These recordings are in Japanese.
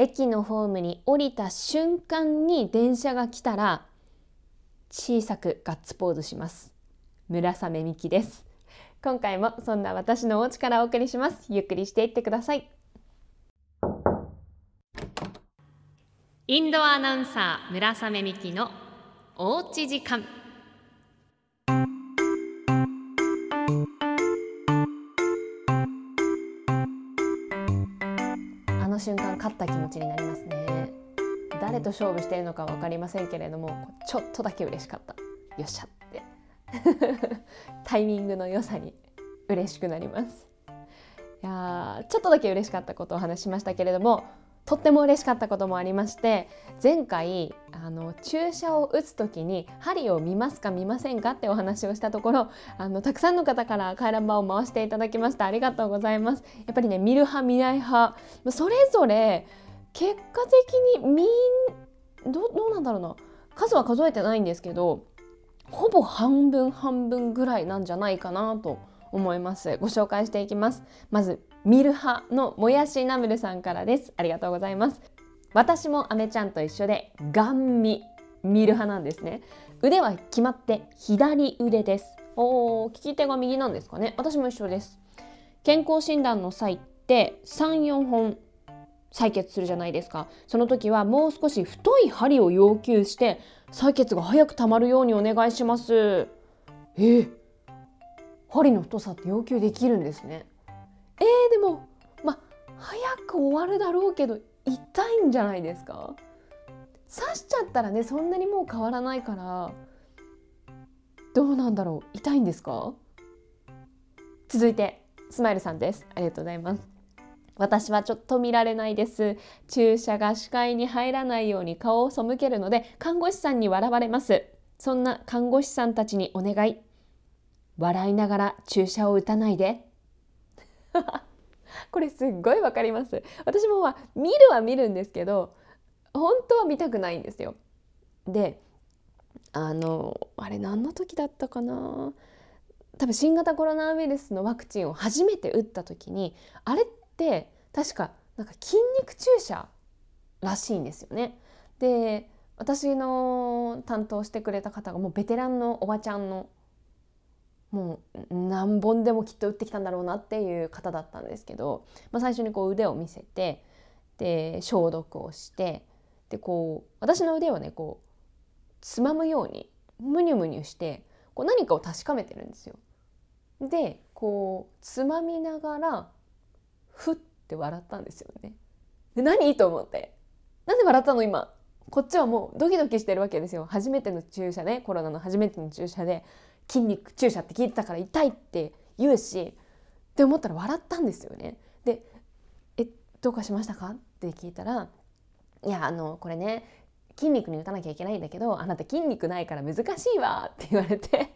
駅のホームに降りた瞬間に電車が来たら小さくガッツポーズします。村雨美希です。今回もそんな私のお家からお送りします。ゆっくりしていってください。インドアナウンサー村雨美希のおうち時間。瞬間勝った気持ちになりますね。誰と勝負しているのか分かりませんけれどもちょっとだけ嬉しかった。よっしゃって。タイミングの良さに嬉しくなります。いやちょっとだけ嬉しかったことをお話しましたけれどもとっても嬉しかったこともありまして前回あの注射を打つ時に針を見ますか見ませんかってお話をしたところあのたくさんの方から回覧板を回していただきましたありがとうございます。やっぱりね見る派見ない派それぞれ結果的にみんどどうなんだろうな。数は数えてないんですけどほぼ半分半分ぐらいなんじゃないかなと思います。ご紹介していきます。まず見る派のもやしナムルさんからです。ありがとうございます。私もアメちゃんと一緒でガン見見る派なんですね。腕は決まって左腕です。おー利き手が右なんですかね。私も一緒です。健康診断の際って34本採血するじゃないですか。その時はもう少し太い針を要求して採血が早くたまるようにお願いします。えー、針の太さって要求できるんですね。えー、でもま早く終わるだろうけど痛いんじゃないですか？刺しちゃったらねそんなにもう変わらないからどうなんだろう？痛いんですか？続いてスマイルさんです。ありがとうございます。私はちょっと見られないです。注射が視界に入らないように顔を背けるので看護師さんに笑われます。そんな看護師さんたちにお願い。笑いながら注射を打たないで。これすっごいわかります。私もまあ見るは見るんですけど本当は見たくないんですよ。であのあれ何の時だったかな？多分新型コロナウイルスのワクチンを初めて打った時にあれって確かなんか筋肉注射らしいんですよね。で私の担当してくれた方がもうベテランのおばちゃんのもう何本でもきっと打ってきたんだろうなっていう方だったんですけど、まあ、最初にこう腕を見せてで消毒をしてでこう私の腕をねこうつまむようにムニュムニュしてこう何かを確かめてるんですよ。でこうつまみながらふって笑ったんですよね。で何と思ってなんで笑ったの今こっちはもうドキドキしてるわけですよ初めての注射ねコロナの初めての注射で筋肉注射って聞いてたから痛いって言うしって思ったら笑ったんですよね。で「えどうかしましたか?」って聞いたら「いやあのこれね筋肉に打たなきゃいけないんだけどあなた筋肉ないから難しいわ」って言われて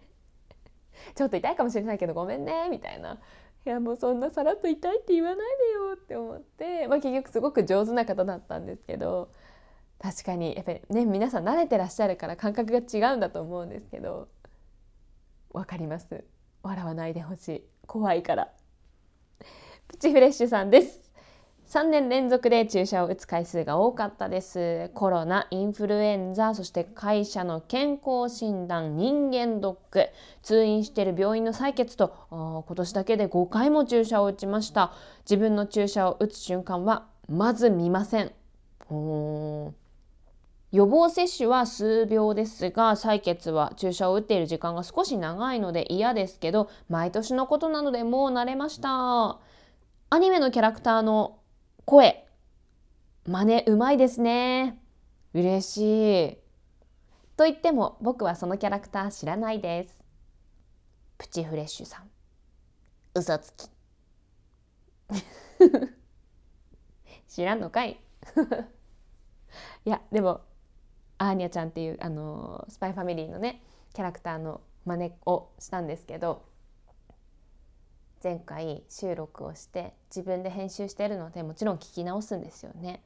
ちょっと痛いかもしれないけどごめんねみたいな。いやもうそんなさらっと痛いって言わないでよって思って、まあ、結局すごく上手な方だったんですけど確かにやっぱりね皆さん慣れてらっしゃるから感覚が違うんだと思うんですけどわかります。笑わないでほしい。怖いから。プチフレッシュさんです。3年連続で注射を打つ回数が多かったです。コロナインフルエンザそして会社の健康診断人間ドック通院している病院の採血と今年だけで5回も注射を打ちました。自分の注射を打つ瞬間はまず見ません。予防接種は数秒ですが採血は注射を打っている時間が少し長いので嫌ですけど毎年のことなのでもう慣れました。アニメのキャラクターの声真似うまいですね。嬉しい。と言っても僕はそのキャラクター知らないです。プチフレッシュさん。嘘つき。知らんのかい。いやでもアーニャちゃんっていうあのスパイファミリーのねキャラクターの真似をしたんですけど前回収録をして自分で編集してるのでもちろん聞き直すんですよね。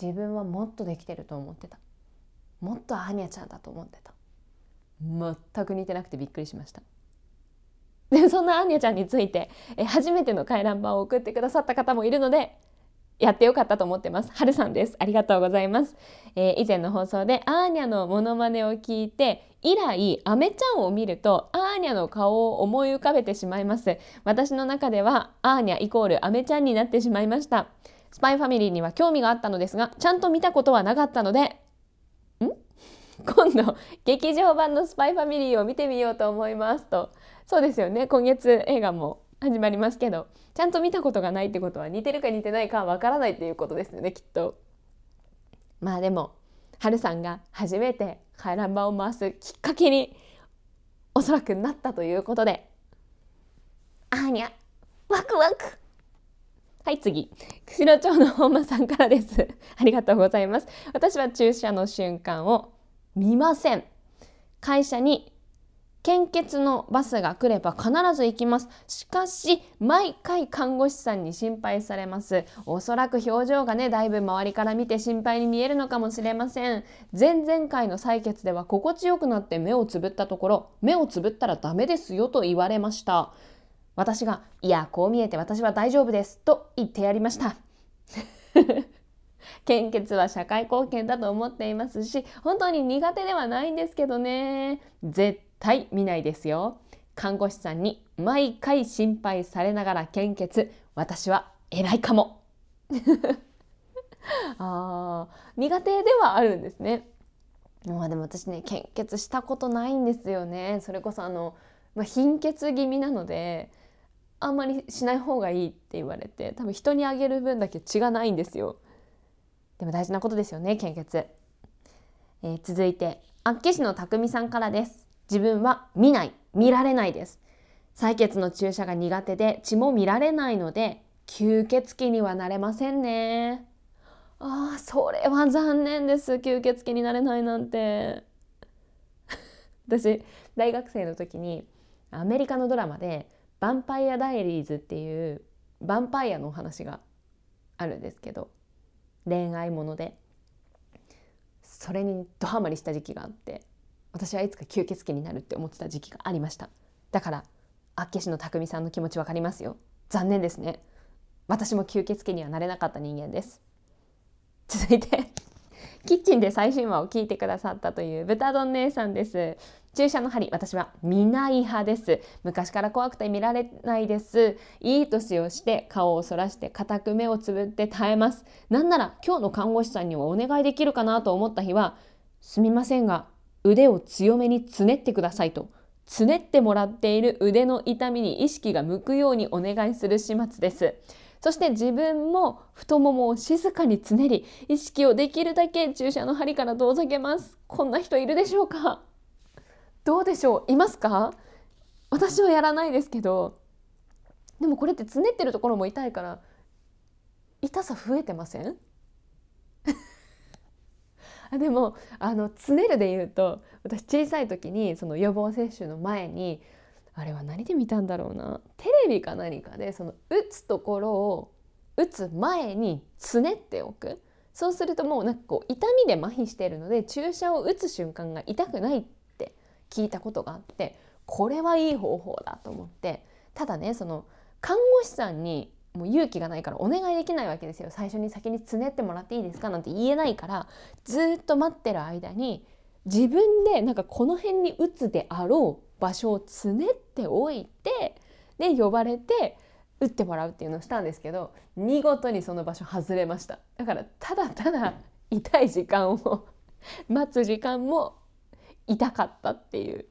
自分はもっとできてると思ってた。もっとアーニャちゃんだと思ってた。全く似てなくてびっくりしました。でそんなアーニャちゃんについてえ初めての回覧板を送ってくださった方もいるのでやってよかったと思ってます。はるさんです。ありがとうございます。えー、以前の放送でアーニャのモノマネを聞いて、以来、アメちゃんを見るとアーニャの顔を思い浮かべてしまいます。私の中ではアーニャイコールアメちゃんになってしまいました。スパイファミリーには興味があったのですが、ちゃんと見たことはなかったので、ん？今度、劇場版のスパイファミリーを見てみようと思いますと。そうですよね。今月映画も始まりますけどちゃんと見たことがないってことは似てるか似てないかわからないっていうことですよねきっと。まあでもはるさんが初めて回覧板を回すきっかけにおそらくなったということで。あーにゃワクワク。はい次。釧路町の本間さんからです。ありがとうございます。私は注射の瞬間を見ません。会社に献血のバスが来れば必ず行きます。しかし、毎回看護師さんに心配されます。おそらく表情がね、だいぶ周りから見て心配に見えるのかもしれません。前々回の採血では心地よくなって目をつぶったところ、目をつぶったらダメですよと言われました。私が、いや、こう見えて私は大丈夫ですと言ってやりました。献血は社会貢献だと思っていますし本当に苦手ではないんですけどね絶対見ないですよ。看護師さんに毎回心配されながら献血。私は偉いかも。あ苦手ではあるんですね。まあでも私ね献血したことないんですよね。それこそあの、まあ、貧血気味なのであんまりしない方がいいって言われて多分人にあげる分だけ血がないんですよ。でも大事なことですよね献血、えー、続いて厚岸の匠さんからです。自分は見ない、見られないです。採血の注射が苦手で血も見られないので吸血鬼にはなれませんね。ああ、それは残念です。吸血鬼になれないなんて。私、大学生の時にアメリカのドラマで「ヴァンパイア・ダイアリーズ」っていうヴァンパイアのお話があるんですけど恋愛ものでそれにドハマりした時期があって私はいつか吸血鬼になるって思ってた時期がありました。だからあっけしの匠さんの気持ちわかりますよ。残念ですね。私も吸血鬼にはなれなかった人間です。続いて キッチンで最新話を聞いてくださったという豚丼姉さんです。注射の針私は見ない派です。昔から怖くて見られないです。いい年をして顔をそらして固く目をつぶって耐えます。なんなら今日の看護師さんにはお願いできるかなと思った日はすみませんが腕を強めにつねってくださいと。つねってもらっている腕の痛みに意識が向くようにお願いする始末です。そして自分も太ももを静かにつねり意識をできるだけ注射の針から遠ざけます。こんな人いるでしょうか？どうでしょう？いますか？私はやらないですけど。でもこれってつねってるところも痛いから痛さ増えてません？でもあのつねるで言うと私小さい時にその予防接種の前にあれは何で見たんだろうな。テレビか何かでその打つところを打つ前につねっておく。そうするともうなんかこう痛みで麻痺してるので注射を打つ瞬間が痛くないって聞いたことがあってこれはいい方法だと思って。ただねその看護師さんにもう勇気がないからお願いできないわけですよ。最初に先につねってもらっていいですか？なんて言えないからずっと待ってる間に自分でなんかこの辺に打つであろう場所をつねっておいてで呼ばれて打ってもらうっていうのをしたんですけど見事にその場所外れました。だからただただ痛い時間を待つ時間も痛かったっていう。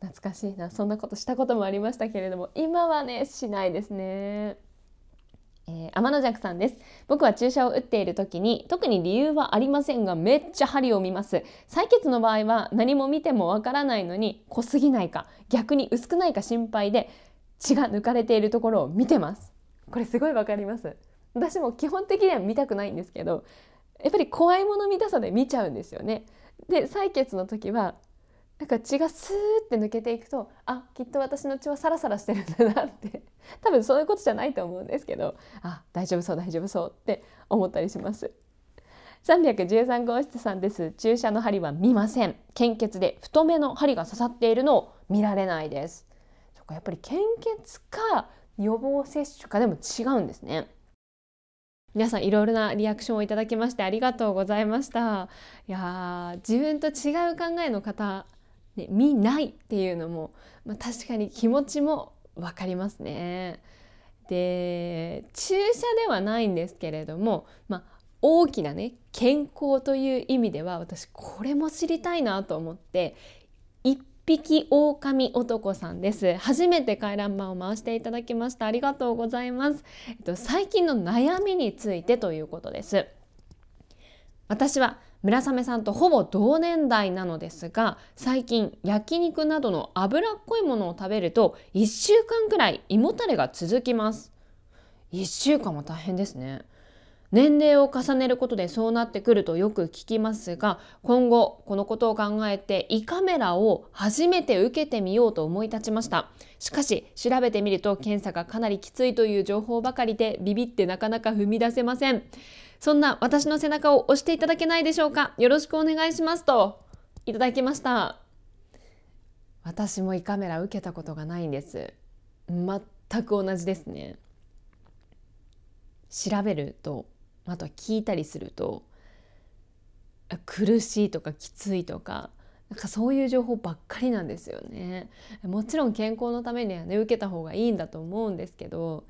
懐かしいな。そんなことしたこともありましたけれども今はねしないですね。えー、天野弱さんです。僕は注射を打っている時に特に理由はありませんがめっちゃ針を見ます。採血の場合は何も見てもわからないのに濃すぎないか逆に薄くないか心配で血が抜かれているところを見てます。これすごいわかります。私も基本的には見たくないんですけどやっぱり怖いもの見たさで見ちゃうんですよね。で採血の時はなんか血がスーって抜けていくとあきっと私の血はサラサラしてるんだなって。多分そういうことじゃないと思うんですけどあ大丈夫そう大丈夫そうって思ったりします。313号室さんです。注射の針は見ません。献血で太めの針が刺さっているのを見られないです。そかやっぱり献血か予防接種かでも違うんですね。皆さんいろいろなリアクションをいただきましてありがとうございました。いや自分と違う考えの方、ね、見ないっていうのも、まあ、確かに気持ちも分かりますね。で注射ではないんですけれども、まあ、大きなね健康という意味では私これも知りたいなと思って一匹狼男さんです。初めて回覧板を回していただきました。ありがとうございます、えっと、最近の悩みについてということです。私は村雨さんとほぼ同年代なのですが最近焼肉などの脂っこいものを食べると1週間くらい胃もたれが続きます。1週間も大変ですね。年齢を重ねることでそうなってくるとよく聞きますが今後このことを考えて胃カメラを初めて受けてみようと思い立ちました。しかし調べてみると検査がかなりきついという情報ばかりでビビってなかなか踏み出せません。そんな私の背中を押していただけないでしょうか？よろしくお願いしますといただきました。私も胃カメラ受けたことがないんです。全く同じですね。調べるとあとは聞いたりすると苦しいとかきついとかなんかそういう情報ばっかりなんですよね。もちろん健康のためにはね受けた方がいいんだと思うんですけど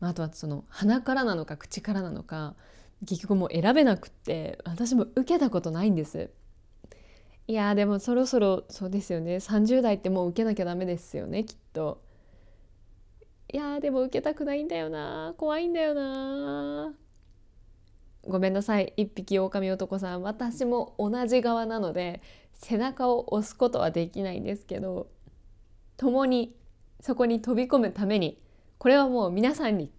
あとはその鼻からなのか口からなのか結局もう選べなくって私も受けたことないんです。いやでもそろそろそうですよね。30代ってもう受けなきゃダメですよねきっと。いやでも受けたくないんだよな怖いんだよなごめんなさい。一匹狼男さん。私も同じ側なので背中を押すことはできないんですけど共にそこに飛び込むためにこれはもう皆さんに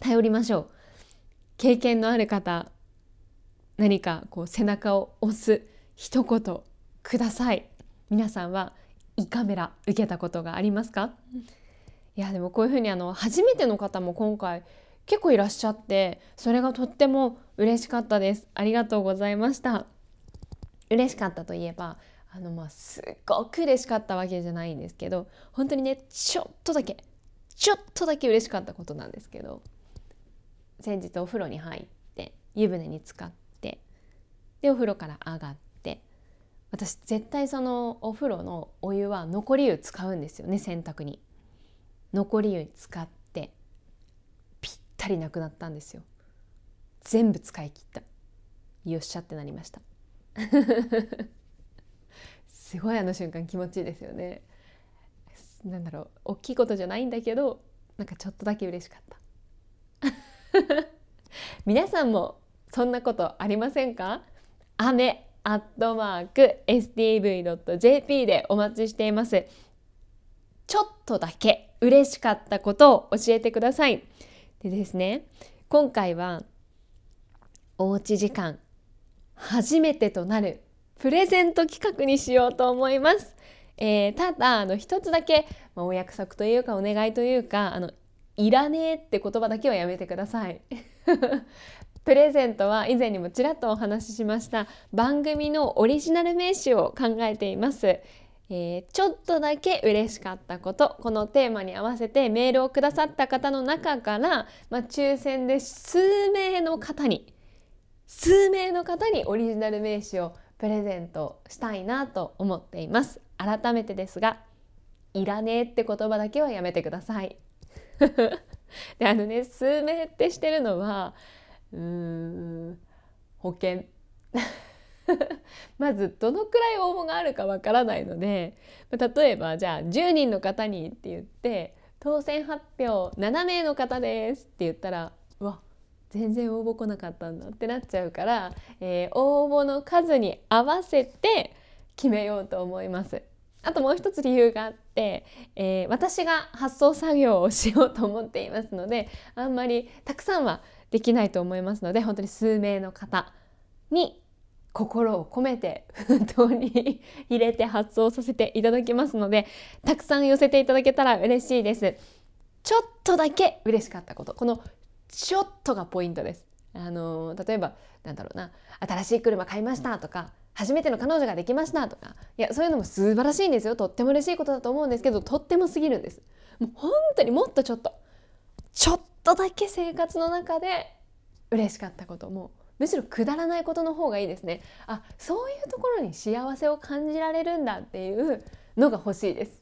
頼りましょう。経験のある方何かこう背中を押す一言ください。皆さんは胃カメラ受けたことがありますか？いやでもこういうふうにあの初めての方も今回結構いらっしゃってそれがとっても嬉しかったです。ありがとうございました。嬉しかったといえばあのまあすっごく嬉しかったわけじゃないんですけど本当にねちょっとだけちょっとだけ嬉しかったことなんですけど先日お風呂に入って湯船に浸かってでお風呂から上がって私絶対そのお風呂のお湯は残り湯使うんですよね洗濯に。残り湯に使ってぴったりなくなったんですよ。全部使い切った。よっしゃってなりました。すごいあの瞬間気持ちいいですよね。なんだろう大きいことじゃないんだけどなんかちょっとだけ嬉しかった。皆さんもそんなことありませんか？雨アットマーク stv.jp でお待ちしています。ちょっとだけ嬉しかったことを教えてください。でですね今回はおうち時間初めてとなるプレゼント企画にしようと思います。えー、ただあの一つだけ、まあ、お約束というかお願いというかあのいらねえって言葉だけはやめてください。プレゼントは以前にもちらっとお話ししました番組のオリジナル名刺を考えています。えー、ちょっとだけ嬉しかったことこのテーマに合わせてメールをくださった方の中から、まあ、抽選で数名の方に数名の方にオリジナル名刺をプレゼントしたいなと思っています改めてですがいらねえって言葉だけはやめてください であのね数名ってしてるのはうん保険 まずどのくらい応募があるかわからないので例えばじゃあ10人の方にって言って当選発表7名の方ですって言ったらうわ全然応募来なかったんだってなっちゃうから、えー、応募の数に合わせて決めようと思います。あともう一つ理由があって、えー、私が発送作業をしようと思っていますのであんまりたくさんはできないと思いますので本当に数名の方に心を込めて封筒に入れて発送させていただきますのでたくさん寄せていただけたら嬉しいです。ちょっとだけ嬉しかったこと。このちょっとがポイントです。あの例えばなんだろうな新しい車買いましたとか初めての彼女ができましたとかいやそういうのも素晴らしいんですよ。とっても嬉しいことだと思うんですけどとってもすぎるんです。もう本当にもっとちょっとちょっとだけ生活の中で嬉しかったこともむしろくだらないことの方がいいですね。あそういうところに幸せを感じられるんだっていうのが欲しいです。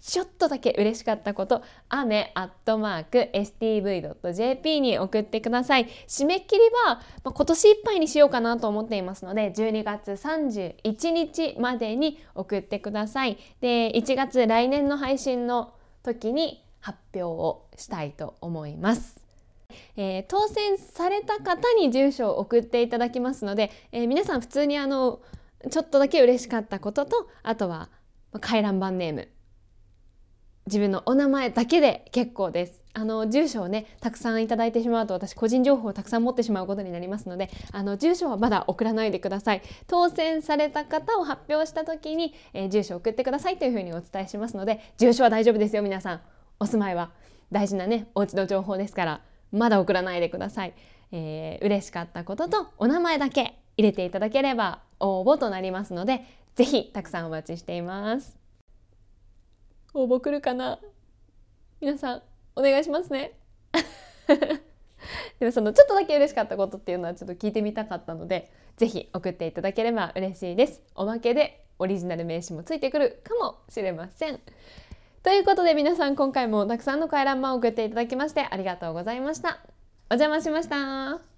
ちょっとだけ嬉しかったことアメアットマーク stv.jp に送ってください。締め切りは、まあ、今年いっぱいにしようかなと思っていますので12月31日までに送ってください。で1月来年の配信の時に発表をしたいと思います。えー、当選された方に住所を送っていただきますので、えー、皆さん普通にあのちょっとだけ嬉しかったこととあとは回覧板ネーム自分のお名前だけで結構です。あの住所をねたくさんいただいてしまうと私個人情報をたくさん持ってしまうことになりますのであの住所はまだ送らないでください。当選された方を発表した時に、えー、住所を送ってくださいというふうにお伝えしますので住所は大丈夫ですよ皆さん。お住まいは大事なねお家の情報ですからまだ送らないでください、えー、嬉しかったこととお名前だけ入れていただければ応募となりますのでぜひたくさんお待ちしています。応募来るかな？皆さんお願いしますね。でもそのちょっとだけ嬉しかったことっていうのはちょっと聞いてみたかったので是非送っていただければ嬉しいです。おまけでオリジナル名刺もついてくるかもしれません。ということで皆さん今回もたくさんの回覧板を送っていただきましてありがとうございました。お邪魔しました。